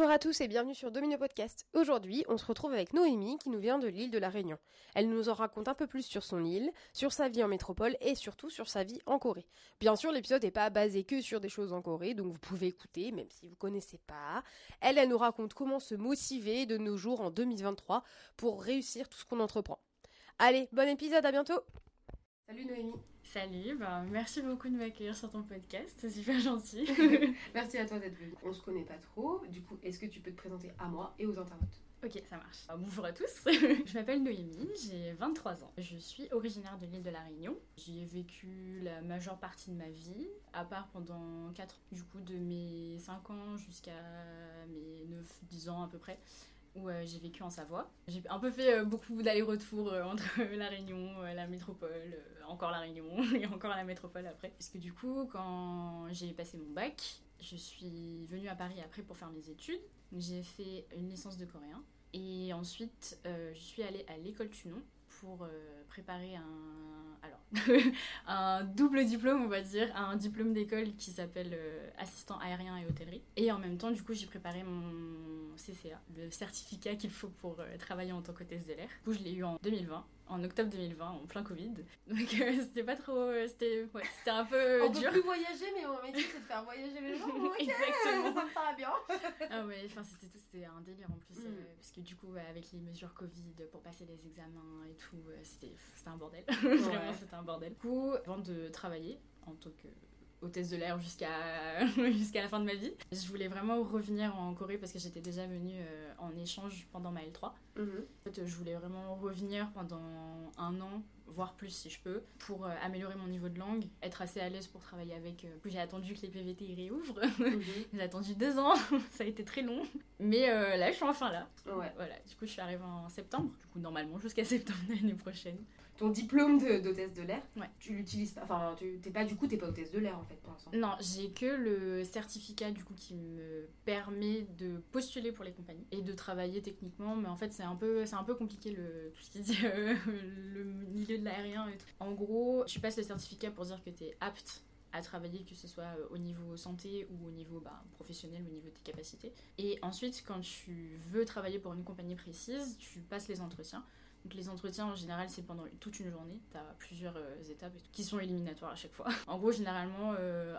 Bonjour à tous et bienvenue sur Domino Podcast. Aujourd'hui, on se retrouve avec Noémie qui nous vient de l'île de la Réunion. Elle nous en raconte un peu plus sur son île, sur sa vie en métropole et surtout sur sa vie en Corée. Bien sûr, l'épisode n'est pas basé que sur des choses en Corée, donc vous pouvez écouter même si vous connaissez pas. Elle, elle nous raconte comment se motiver de nos jours en 2023 pour réussir tout ce qu'on entreprend. Allez, bon épisode, à bientôt Salut Noémie Salut, bah, merci beaucoup de m'accueillir sur ton podcast, c'est super gentil. Merci à toi d'être venue. On se connaît pas trop, du coup, est-ce que tu peux te présenter à moi et aux internautes? Ok, ça marche. Ah, bonjour à tous, je m'appelle Noémie, j'ai 23 ans. Je suis originaire de l'île de la Réunion. J'y ai vécu la majeure partie de ma vie, à part pendant 4 ans, du coup de mes 5 ans jusqu'à mes 9-10 ans à peu près où euh, j'ai vécu en Savoie. J'ai un peu fait euh, beaucoup d'allers-retours euh, entre la Réunion, la métropole, encore la Réunion et encore la métropole après. Parce que du coup, quand j'ai passé mon bac, je suis venue à Paris après pour faire mes études. J'ai fait une licence de coréen. Et ensuite, je suis allée à l'école Tunon pour préparer un, alors, un double diplôme, on va dire, un diplôme d'école qui s'appelle assistant aérien et hôtellerie. Et en même temps, du coup, j'ai préparé mon CCA, le certificat qu'il faut pour euh, travailler en tant qu'hôtesse de l'air. Du coup, je l'ai eu en 2020, en octobre 2020, en plein Covid. Donc, euh, c'était pas trop. Euh, c'était ouais, un peu On dur. peut plus voyager, mais mon métier, c'est de faire voyager les gens. Exactement. Ça me paraît bien. ah ouais, enfin, c'était c'était un délire en plus. Mm. parce que du coup, avec les mesures Covid pour passer les examens et tout, c'était un bordel. Vraiment, c'était un bordel. Du coup, avant de travailler en tant que hôtesse de l'air jusqu'à jusqu'à la fin de ma vie. Je voulais vraiment revenir en Corée parce que j'étais déjà venue euh, en échange pendant ma L3. Mhm. En fait, je voulais vraiment revenir pendant un an, voire plus si je peux, pour euh, améliorer mon niveau de langue, être assez à l'aise pour travailler avec. Euh, j'ai attendu que les PVT y réouvrent. Mhm. j'ai attendu deux ans, ça a été très long. Mais là, je suis enfin là. Ouais. Voilà. Du coup, je suis arrivée en septembre. Du coup, normalement jusqu'à septembre l'année prochaine ton diplôme d'hôtesse de, l'air, tu l'utilises pas. Enfin, tu t'es pas du coup, t'es pas hôtesse de l'air en fait pour l'instant. Non, j'ai que le certificat du coup qui me permet de postuler pour les compagnies et de travailler techniquement. Mais en fait, c'est un peu, c'est un peu compliqué le tout ce qui dit euh, le milieu de l'aérien et tout. En gros, tu passes le certificat pour dire que t'es apte à travailler, que ce soit euh, au niveau santé ou au niveau bah, professionnel, au niveau de tes capacités. Et ensuite, quand tu veux travailler pour une compagnie précise, tu passes les entretiens. Donc les entretiens en général c'est pendant toute une journée, tu as plusieurs euh, étapes qui sont éliminatoires à chaque fois. en gros généralement euh,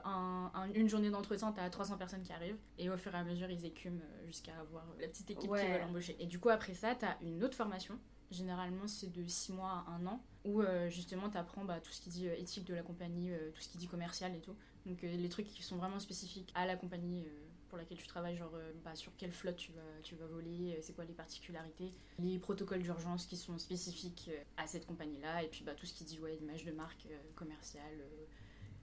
une journée d'entretien tu as 300 personnes qui arrivent et au fur et à mesure ils écument jusqu'à avoir la petite équipe qui va l'embaucher. Et du coup après ça tu as une autre formation Généralement, c'est de 6 mois à 1 an, où euh, justement, tu apprends bah, tout ce qui dit euh, éthique de la compagnie, euh, tout ce qui dit commercial et tout. Donc, les trucs qui sont vraiment spécifiques à la compagnie pour laquelle tu travailles, genre bah, sur quelle flotte tu vas, tu vas voler, c'est quoi les particularités, les protocoles d'urgence qui sont spécifiques à cette compagnie-là, et puis bah, tout ce qui dit ouais, image de marque commerciale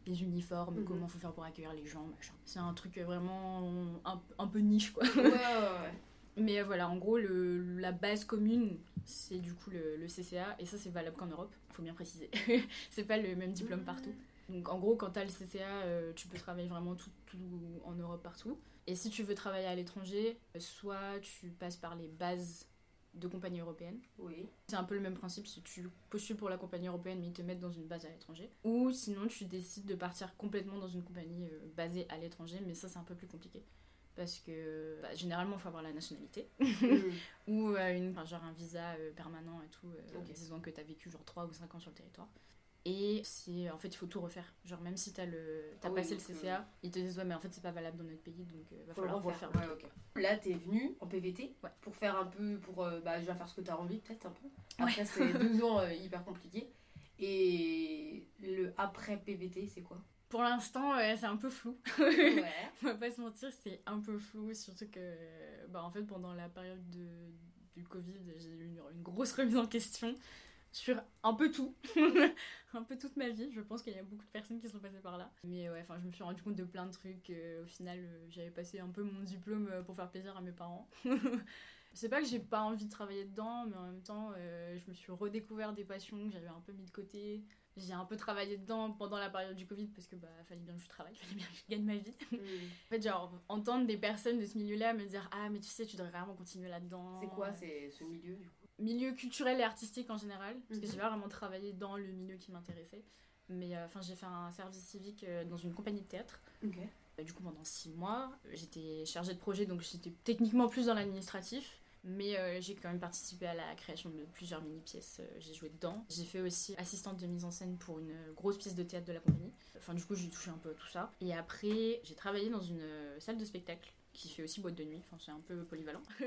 les uniformes, mhm. comment faut faire pour accueillir les gens, machin. C'est un truc vraiment un, un, peu niche, quoi. Ouais, ouais, ouais. Mais voilà, en gros, le, la base commune, c'est du coup le, CCA, et ça c'est valable qu'en Europe, il faut bien préciser. c'est pas le même diplôme partout. Donc en gros, quand t'as le CCA, euh, tu peux travailler vraiment tout, tout, en Europe partout. Et si tu veux travailler à l'étranger, soit tu passes par les bases de compagnie européenne. Oui. C'est un peu le même principe si tu postules pour la compagnie européenne mais ils te mettent dans une base à l'étranger. Ou sinon tu décides de partir complètement dans une compagnie euh, basée à l'étranger, mais ça c'est un peu plus compliqué parce que bah, généralement il faut avoir la nationalité. Mm. ou euh, une, genre un visa euh, permanent et tout euh, disant que tu as vécu genre 3 ou 5 ans sur le territoire. Et c'est en fait il faut tout refaire. Genre même si tu as le as ah passé le CCA ils te disent ouais mais en fait c'est pas valable dans notre pays donc il va falloir refaire. ouais, okay. là t'es venu en PVT pour faire un peu pour bah déjà faire ce que t'as envie peut-être un peu. Après c'est deux ans hyper compliqué. Et le après PVT c'est quoi? Pour l'instant, c'est un peu flou. Ouais. On va pas se mentir, c'est un peu flou, surtout que, bah, en fait, pendant la période de, du Covid, j'ai eu une, grosse remise en question sur un peu tout, un peu toute ma vie. Je pense qu'il y a beaucoup de personnes qui sont passées par là. Mais ouais, enfin, je me suis rendu compte de plein de trucs. Euh, au final, euh, j'avais passé un peu mon diplôme euh, pour faire plaisir à mes parents. c'est pas que j'ai pas envie de travailler dedans, mais en même temps, je me suis redécouvert des passions que j'avais un peu mis de côté j'ai un peu travaillé dedans pendant la période du Covid parce que bah fallait bien que je travaille, fallait bien que je gagne ma vie. En fait, genre entendre des personnes de ce milieu-là me dire ah mais tu sais tu devrais vraiment continuer là-dedans. C'est quoi c'est ce milieu du coup? Milieu culturel et artistique en général parce que mhm. j'ai pas vraiment travaillé dans le milieu qui m'intéressait. Mais euh, enfin j'ai fait un service civique euh, dans une compagnie de théâtre. Du coup, pendant six mois, j'étais chargée de projet, donc j'étais techniquement plus dans l'administratif. Mais euh, j'ai quand même participé à la création de plusieurs mini-pièces. euh, j'ai joué dedans. J'ai fait aussi assistante de mise en scène pour une grosse pièce de théâtre de la compagnie. Enfin, du coup, j'ai touché un peu à tout ça. Et après, j'ai travaillé dans une euh, salle de spectacle qui fait aussi boîte de nuit. Enfin, c'est un peu polyvalent.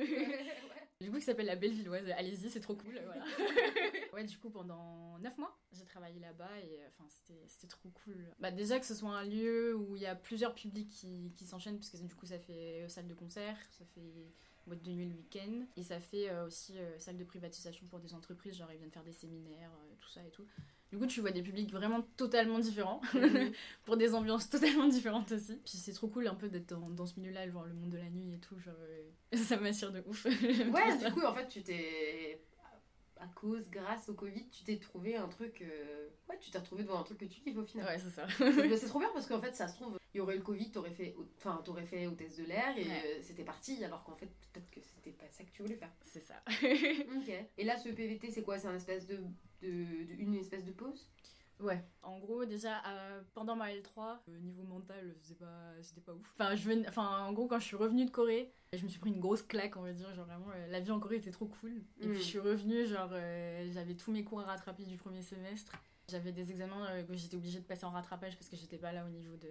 Du coup, qui s'appelle la Bellevilloise. Allez-y, c'est trop cool. Voilà. ouais, du coup, pendant 9 mois, j'ai travaillé là-bas et euh, enfin, c'était c'était trop cool. Bah, déjà que ce soit un lieu où il y a plusieurs publics qui, qui s'enchaînent, parce que du coup, ça fait euh, salle de concert, ça fait boîte de nuit le week-end, et ça fait euh, aussi euh, salle de privatisation pour des entreprises, genre ils viennent faire des séminaires, euh, tout ça et tout. Du coup, tu vois des publics vraiment totalement différents, pour des ambiances totalement différentes aussi. Puis c'est trop cool un peu d'être dans, dans ce milieu-là, genre le monde de la nuit et tout, genre ça m'assure de ouf. Ouais, du coup, en fait, tu t'es. À cause, grâce au Covid, tu t'es trouvé un truc. euh, Ouais, tu t'es retrouvé devant un truc que tu kiffes au final. Ouais, c'est ça. Bah, c'est trop bien parce qu'en fait, ça se trouve, il y aurait eu le Covid, t'aurais fait, au- enfin, t'aurais fait hôtesse de l'air et Ouais. euh, c'était parti, alors qu'en fait, peut-être que c'était pas ça que tu voulais faire. c'est ça. Ok. Et là, ce PVT, c'est quoi? C'est un espèce de, de, de- une espèce de pause? Ouais. En gros, déjà, euh, pendant ma L3, euh, niveau mental, c'était pas, c'était pas ouf. Enfin, je enfin, en gros, quand je suis revenue de Corée, je me suis pris une grosse claque, on va dire. Genre, vraiment, euh, la vie en Corée était trop cool. Et Mm. puis, je suis revenue, genre, j'avais tous mes cours à rattraper du premier semestre. J'avais des examens que j'étais obligée de passer en rattrapage parce que j'étais pas là au niveau de.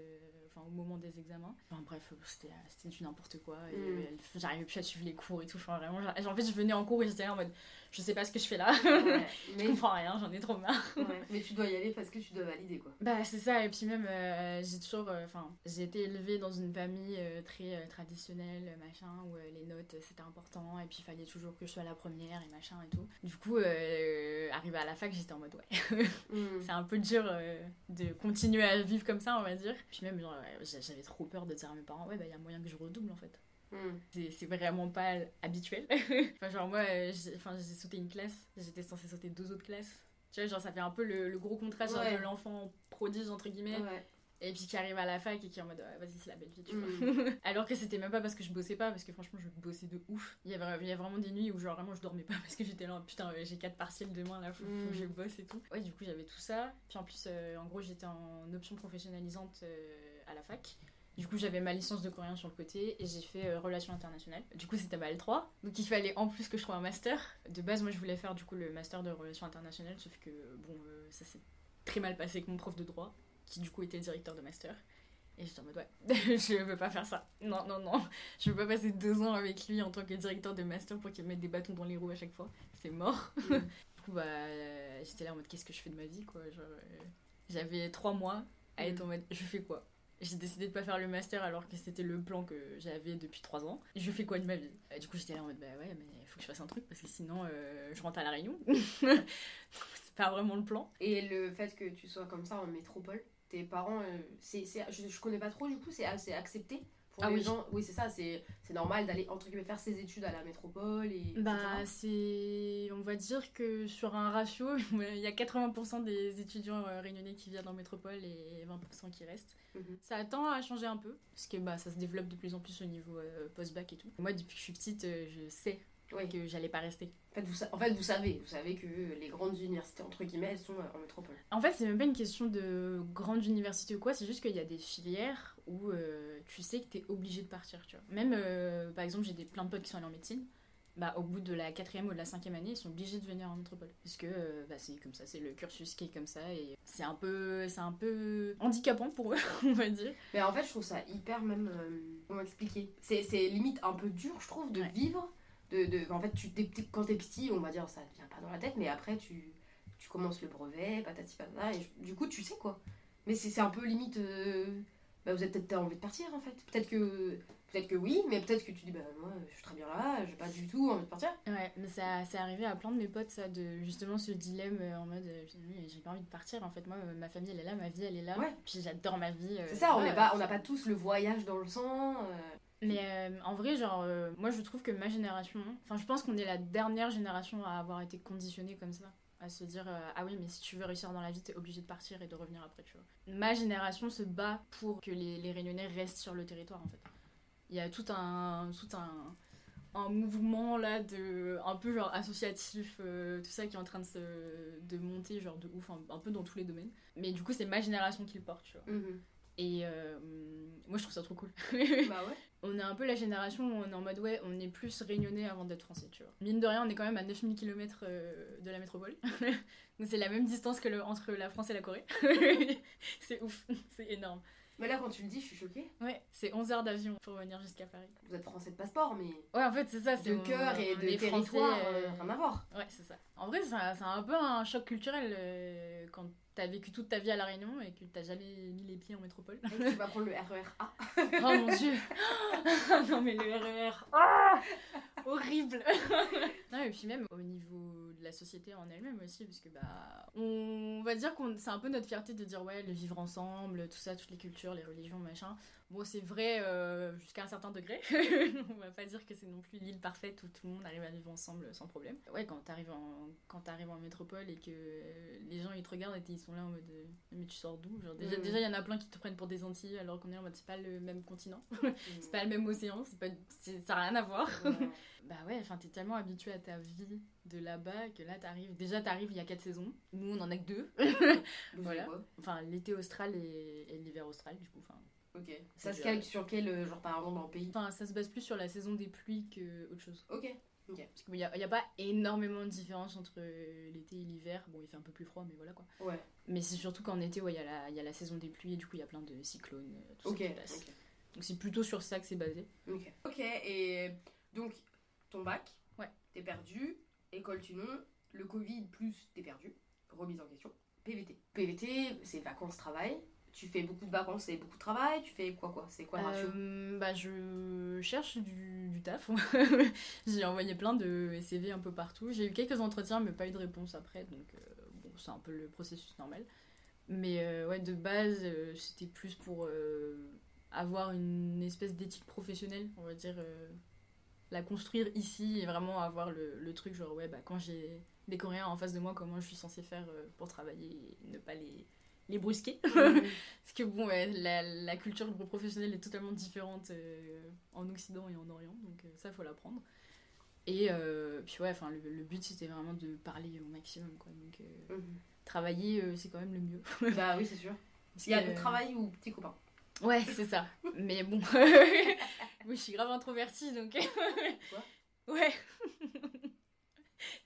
Enfin, au moment des examens. Enfin, bref, c'était du n'importe quoi. Et Mm. j'arrivais plus à suivre les cours et tout. Enfin, vraiment, en fait, je venais en cours et j'étais là en mode, je sais pas ce que je fais là. Ouais. je mais, comprends rien, j'en ai trop marre. ouais. mais tu dois y aller parce que tu dois valider, quoi. Bah c'est ça, et puis même euh, j'ai toujours, euh, enfin j'ai été élevée dans une famille euh, très traditionnelle, machin, où les notes c'était important, et puis il fallait toujours que je sois la première, et machin et tout. Du coup, euh, arrivé à la fac, j'étais en mode ouais, Mm. c'est un peu dur de continuer à vivre comme ça, on va dire. Puis même, genre, j'avais trop peur de dire à mes parents, ouais bah il y a moyen que je redouble en fait. Mm. C'est vraiment pas habituel. enfin, genre, moi, euh, j'ai enfin, sauté une classe, j'étais censée sauter deux autres classes. Tu vois, genre, ça fait un peu le, le gros contraste Ouais. de l'enfant prodige, entre guillemets, Ouais. et puis qui arrive à la fac et qui est en mode, vas-y, c'est la belle vie, tu vois. Alors que c'était même pas parce que je bossais pas, parce que franchement, je bossais de ouf. Il y avait, il y a vraiment des nuits où, genre, vraiment, je dormais pas parce que j'étais là, putain, j'ai quatre partiels demain, là, faut, faut que je Mm. bosse et tout. Ouais, du coup, j'avais tout ça. Puis en plus, euh, en gros, j'étais en option professionnalisante euh, à la fac. Du coup, j'avais ma licence de coréen sur le côté et j'ai fait euh, relations internationales. Du coup, c'était ma L3. Donc, il fallait en plus que je trouve un master. De base, moi, je voulais faire du coup le master de relations internationales, sauf que bon, euh, ça s'est très mal passé avec mon prof de droit, qui du coup était le directeur de master. Et j'étais en mode, ouais, je veux pas faire ça. Non, non, non. Je veux pas passer deux ans avec lui en tant que directeur de master pour qu'il me mette des bâtons dans les roues à chaque fois. C'est mort. Mm. Du coup, bah, j'étais là en mode, qu'est-ce que je fais de ma vie, quoi. Genre, euh, j'avais trois mois à être en mode, je fais quoi? J'ai décidé de pas faire le master alors que c'était le plan que j'avais depuis trois ans. Je fais quoi de ma vie? Euh, Du coup, j'étais là en mode, bah ouais, mais faut que je fasse un truc parce que sinon, euh, je rentre à La Réunion. c'est pas vraiment le plan. Et le fait que tu sois comme ça en métropole, tes parents, euh, c'est, c'est- je, je connais pas trop du coup, c'est assez accepté? Pour Ah les oui. gens. Oui, c'est ça, c'est, normal d'aller entre guillemets faire ses études à la métropole et. Bah, c'est. On va dire que sur un ratio, il y a 80% des étudiants euh, réunionnais qui viennent en métropole et 20% qui restent. Mhm. Ça tend à changer un peu, parce que bah, ça se développe de plus en plus au niveau euh, post-bac et tout. Moi, depuis que je suis petite, euh, je sais Oui. que j'allais pas rester. En fait, vous, sa- en fait, vous savez, vous savez que les grandes universités entre guillemets, elles sont euh, en métropole. En fait, c'est même pas une question de grande université ou quoi, c'est juste qu'il y a des filières où euh, tu sais que t'es obligé de partir, tu vois. Même, euh, par exemple, j'ai des, plein de potes qui sont allés en médecine. Bah, au bout de la quatrième ou de la cinquième année, ils sont obligés de venir en métropole. Parce que euh, bah, c'est comme ça, c'est le cursus qui est comme ça. Et c'est un peu, c'est un peu handicapant pour eux, on va dire. Mais en fait, je trouve ça hyper même. comment expliquer? C'est, c'est limite un peu dur, je trouve, de Ouais. vivre. De, de, en fait, tu, t'es quand t'es petit, on va dire, ça ne vient pas dans la tête, mais après, tu, tu commences le brevet, patati patata, et je- du coup, tu sais quoi. Mais c'est, c'est un peu limite. euh, bah, vous avez peut-être envie de partir en fait. Peut-être que, peut-être que oui, mais peut-être que tu dis, bah moi, je suis très bien là, j'ai pas du tout envie de partir. Ouais, mais ça, c'est arrivé à plein de mes potes, ça, de justement ce dilemme euh, en mode euh, j'ai pas envie de partir. En fait, moi, euh, ma famille, elle est là, ma vie, elle est là. Ouais. Puis j'adore ma vie. euh, C'est ça, on n'est pas, on n'a pas tous le voyage dans le sang. euh, Mais euh, en vrai, genre, euh, moi je trouve que ma génération, enfin, je pense qu'on est la dernière génération à avoir été conditionnée comme ça. À se dire, euh, ah oui, mais si tu veux réussir dans la vie, t'es obligé de partir et de revenir après, tu vois. Ma génération se bat pour que les, les Réunionnais restent sur le territoire, en fait. Il y a tout un, tout un, un mouvement là, de, un peu genre associatif, tout ça qui est en train de, se, de monter, genre de ouf, un, un peu dans tous les domaines. Mais du coup, c'est ma génération qui le porte, tu vois. mhm. Et euh, moi, je trouve ça trop cool. bah ouais. on est un peu la génération où on est en mode ouais, on est plus réunionnais avant d'être français, tu vois. Mine de rien, on est quand même à 9000 km de la métropole. Donc c'est la même distance que le, entre la France et la Corée. c'est ouf, c'est énorme. Mais là, quand tu le dis, je suis choquée. Ouais, c'est 11 heures d'avion pour venir jusqu'à Paris. Vous êtes français de passeport, mais. Ouais, en fait, c'est ça. c'est De cœur et de territoire, euh, rien à voir. Ouais, c'est ça. En vrai, c'est un, peu un choc culturel euh, quand t'as vécu toute ta vie à La Réunion et que t'as jamais mis les pieds en métropole. Et tu vas prendre le RER A. oh mon dieu Non, mais le RER ah Horrible Non, et puis même au niveau de la société en elle-même aussi, parce que bah. On va dire que c'est un peu notre fierté de dire ouais, le vivre ensemble, tout ça, toutes les cultures, les religions, machin. Bon, c'est vrai euh, jusqu'à un certain degré. on va pas dire que c'est non plus l'île parfaite où tout le monde arrive à vivre ensemble sans problème. Ouais, quand t'arrives en, quand arrives en métropole et que les gens ils te regardent et ils sont là en mode euh, mais tu sors d'où? Genre, Déjà, mm. déjà, il y en a plein qui te prennent pour des Antilles alors qu'on est en mode c'est pas le même continent, c'est pas le même océan, c'est pas, ça n'a rien à voir. bah ouais, enfin, t'es tellement habitué à ta vie de là-bas que là t'arrives. Déjà, t'arrives il y a 4 saisons. Nous, on en a que deux. voilà. Enfin, l'été austral et, et l'hiver austral, du coup. Enfin, Ok. Ça se calque sur quel euh, genre par exemple dans le pays? Enfin, ça se base plus sur la saison des pluies que autre chose. Ok. Ok. Parce qu'il n'y a, a, pas énormément de différence entre euh, l'été et l'hiver. Bon, il fait un peu plus froid, mais voilà quoi. Ouais. Mais c'est surtout qu'en été, ouais, il y, a la, y a la saison des pluies et du coup, il y a plein de cyclones. Euh, tout. Ça Donc c'est plutôt sur ça que c'est basé. Ok. Ok, et donc ton bac, ouais. t'es perdu, école tu non, le Covid plus t'es perdu, remise en question. PVT. PVT, c'est vacances-travail tu fais beaucoup de vacances et beaucoup de travail Tu fais quoi quoi? C'est quoi le ratio? Euh, Bah je cherche du, du taf. j'ai envoyé plein de CV un peu partout. J'ai eu quelques entretiens mais pas eu de réponse après donc euh, bon c'est un peu le processus normal. Mais euh, ouais de base c'était plus pour avoir une espèce d'éthique professionnelle on va dire la construire ici et vraiment avoir le, le truc genre ouais bah quand j'ai des Coréens en face de moi comment je suis censée faire pour travailler et ne pas les les brusquer. Parce que bon, la, la, culture professionnelle est totalement différente euh, en Occident et en Orient, donc euh, ça, faut l'apprendre. Et euh, puis ouais, enfin, le, but c'était vraiment de parler au maximum, quoi. Donc mhm. travailler, c'est quand même le mieux. bah oui, c'est sûr. Il y a le travail ou petit copain. Ouais, c'est ça. Mais bon, oui, je suis grave introvertie, donc. Quoi? Ouais.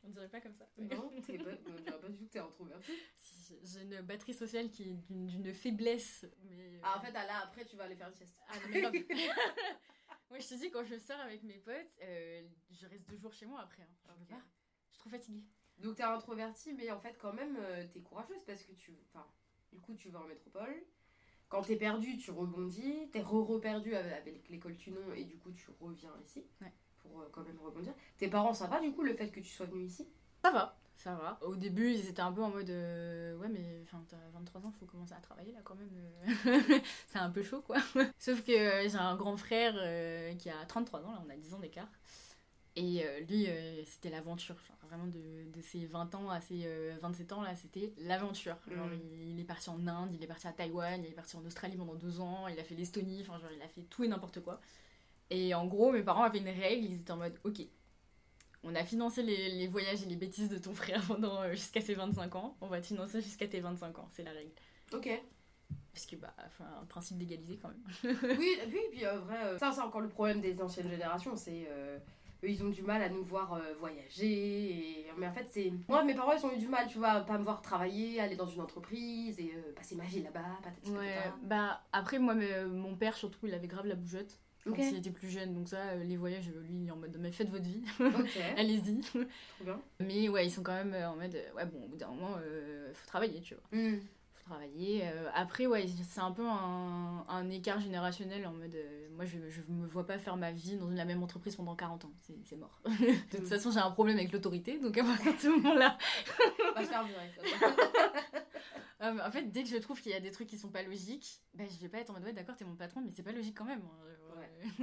On dirait pas comme ça. Non, on dirait pas du tout que t'es introvertie. J'ai une batterie sociale qui est d'une faiblesse. Mais... Ah, en fait, là, après, tu vas aller faire une sieste. Ah, non, mais Moi, je te dis, quand je sors avec mes potes, euh, je reste deux jours chez moi après. Hein. Je, pas. je suis trop fatiguée. Donc, t'es introvertie, mais en fait, quand même, euh, t'es courageuse parce que tu. Enfin, du coup, tu vas en métropole. Quand t'es perdu, tu rebondis. T'es re-reperdu avec, l'école Tunon et du coup, tu reviens ici. Pour euh, quand même rebondir. Tes parents, ça va du coup le fait que tu sois venu ici? Ça va. Ça va. Au début, ils étaient un peu en mode euh, Ouais, mais t'as 23 ans, faut commencer à travailler là quand même. Euh. c'est un peu chaud quoi. Sauf que euh, j'ai un grand frère qui a 33 ans, là on a 10 ans d'écart. Et lui, c'était l'aventure. Vraiment de, de, ses 20 ans à ses 27 ans, là, c'était l'aventure. Mm. Il, il, est parti en Inde, il est parti à Taïwan, il est parti en Australie pendant deux ans, il a fait l'Estonie, enfin, genre, il a fait tout et n'importe quoi. Et en gros, mes parents avaient une règle, ils étaient en mode Ok, on a financé les, voyages et les bêtises de ton frère pendant euh, jusqu'à ses 25 ans. On va te financer jusqu'à tes 25 ans, c'est la règle. Ok. Parce que, bah, enfin, un principe d'égalité quand même. oui, et puis, puis euh, vrai, euh, ça, c'est encore le problème des anciennes générations. C'est. eux, ils ont du mal à nous voir voyager. Et... Mais en fait, c'est. Moi, mes parents, ils ont eu du mal, tu vois, à pas me voir travailler, aller dans une entreprise et passer ma vie là-bas, Ouais, bah, après, moi, mon père, surtout, il avait grave la bougeotte quand il était plus jeune. Donc ça, euh, les voyages, lui, il est en mode, mais faites votre vie, allez-y. Mais ouais, ils sont quand même euh, en mode, ouais bon, au bout d'un moment, il faut travailler, tu vois. Mm. Faut travailler. Euh, après, ouais, c'est un peu un, un, écart générationnel en mode, moi, je, je me vois pas faire ma vie dans la même entreprise pendant 40 ans. C'est mort. de toute façon, j'ai un problème avec l'autorité, donc à partir de ce moment-là... va se faire virer, en fait, dès que je trouve qu'il y a des trucs qui sont pas logiques, ben, je vais pas être en mode ouais, d'accord, t'es mon patron, mais c'est pas logique quand même.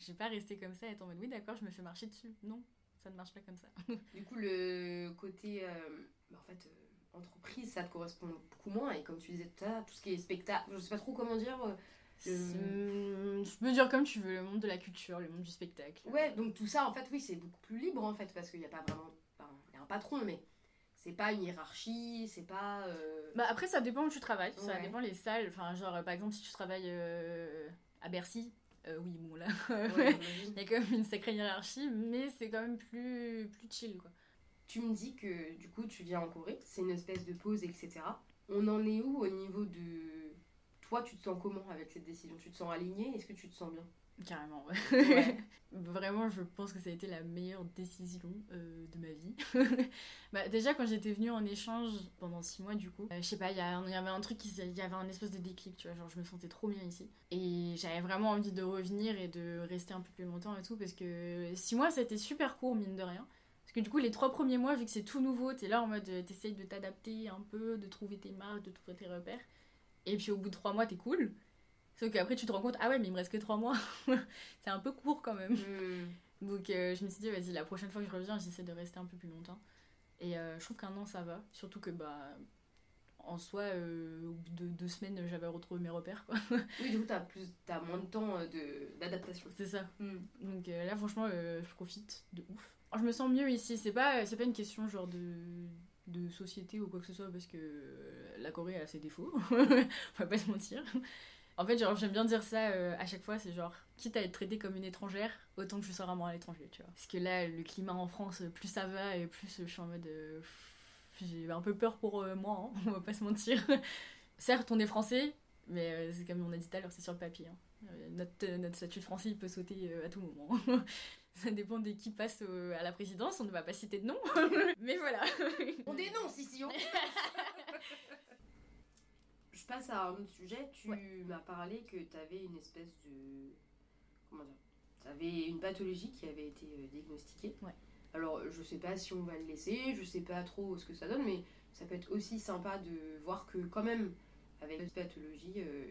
je vais pas rester comme ça être en mode oui, d'accord, je me fais marcher dessus. Non, ça ne marche pas comme ça. du coup, le côté euh, bah, en fait, euh, entreprise, ça te correspond beaucoup moins. Et comme tu disais tout à l'heure, tout ce qui est spectacle, je sais pas trop comment dire. Euh, je peux dire comme tu veux, le monde de la culture, le monde du spectacle. Ouais, donc tout ça, en fait, oui, c'est beaucoup plus libre en fait, parce qu'il n'y a pas vraiment. il y a un patron, mais c'est pas une hiérarchie, c'est pas. euh, Bah après, ça dépend où tu travailles. Ça dépend les salles. Enfin, genre, par exemple, si tu travailles euh, à Bercy, euh, oui, bon, là, ouais, il y a quand même une sacrée hiérarchie, mais c'est quand même plus, plus chill, quoi. Tu me dis que du coup tu viens en Corée, c'est une espèce de pause, etc. On en est où au niveau de. Toi, tu te sens comment avec cette décision? Tu te sens aligné Est-ce que tu te sens bien? Carrément, ouais. Ouais. Vraiment, je pense que ça a été la meilleure décision euh, de ma vie. bah, déjà, quand j'étais venue en échange pendant six mois, du coup, euh, je sais pas, il y, y avait un truc, il y avait un espèce de déclic, tu vois, genre je me sentais trop bien ici. Et j'avais vraiment envie de revenir et de rester un peu plus longtemps et tout, parce que six mois, ça a été super court, mine de rien. Parce que du coup, les trois premiers mois, vu que c'est tout nouveau, t'es là en mode, euh, t'essayes de t'adapter un peu, de trouver tes marques, de trouver tes repères. Et puis au bout de trois mois, t'es cool. Sauf qu'après, tu te rends compte, ah ouais, mais il me reste que trois mois. c'est un peu court quand même. Donc euh, je me suis dit, vas-y, la prochaine fois que je reviens, j'essaie de rester un peu plus longtemps. Et euh, je trouve qu'un an, ça va. Surtout que, bah, en soi, euh, au bout de deux semaines, j'avais retrouvé mes repères, quoi. Oui, du coup, t'as plus, t'as moins de temps de d'adaptation. C'est ça. Hmm. Donc là, franchement, je profite de ouf. Je me sens mieux ici. C'est pas, c'est pas une question genre de, de société ou quoi que ce soit, parce que la Corée a ses défauts. On va pas se mentir. En fait, genre, j'aime bien dire ça euh, à chaque fois, c'est genre, quitte à être traitée comme une étrangère, autant que je sois vraiment à l'étranger, tu vois. Parce que là, le climat en France, plus ça va, et plus je suis en mode. euh, j'ai un peu peur pour euh, moi, hein, on va pas se mentir. Certes, on est français, mais c'est comme on a dit tout à l'heure, c'est sur le papier. hein. Notre, notre statut de français, il peut sauter à tout moment. Ça dépend de qui passe au- à la présidence, on ne va pas citer de nom, mais voilà. On dénonce ici, on Je passe à un autre sujet. Tu m'as parlé que t'avais une espèce de. Comment dire T'avais une pathologie qui avait été euh, diagnostiquée. Ouais. Alors, je sais pas si on va le laisser, je sais pas trop ce que ça donne, mais ça peut être aussi sympa de voir que, quand même, avec cette pathologie, euh,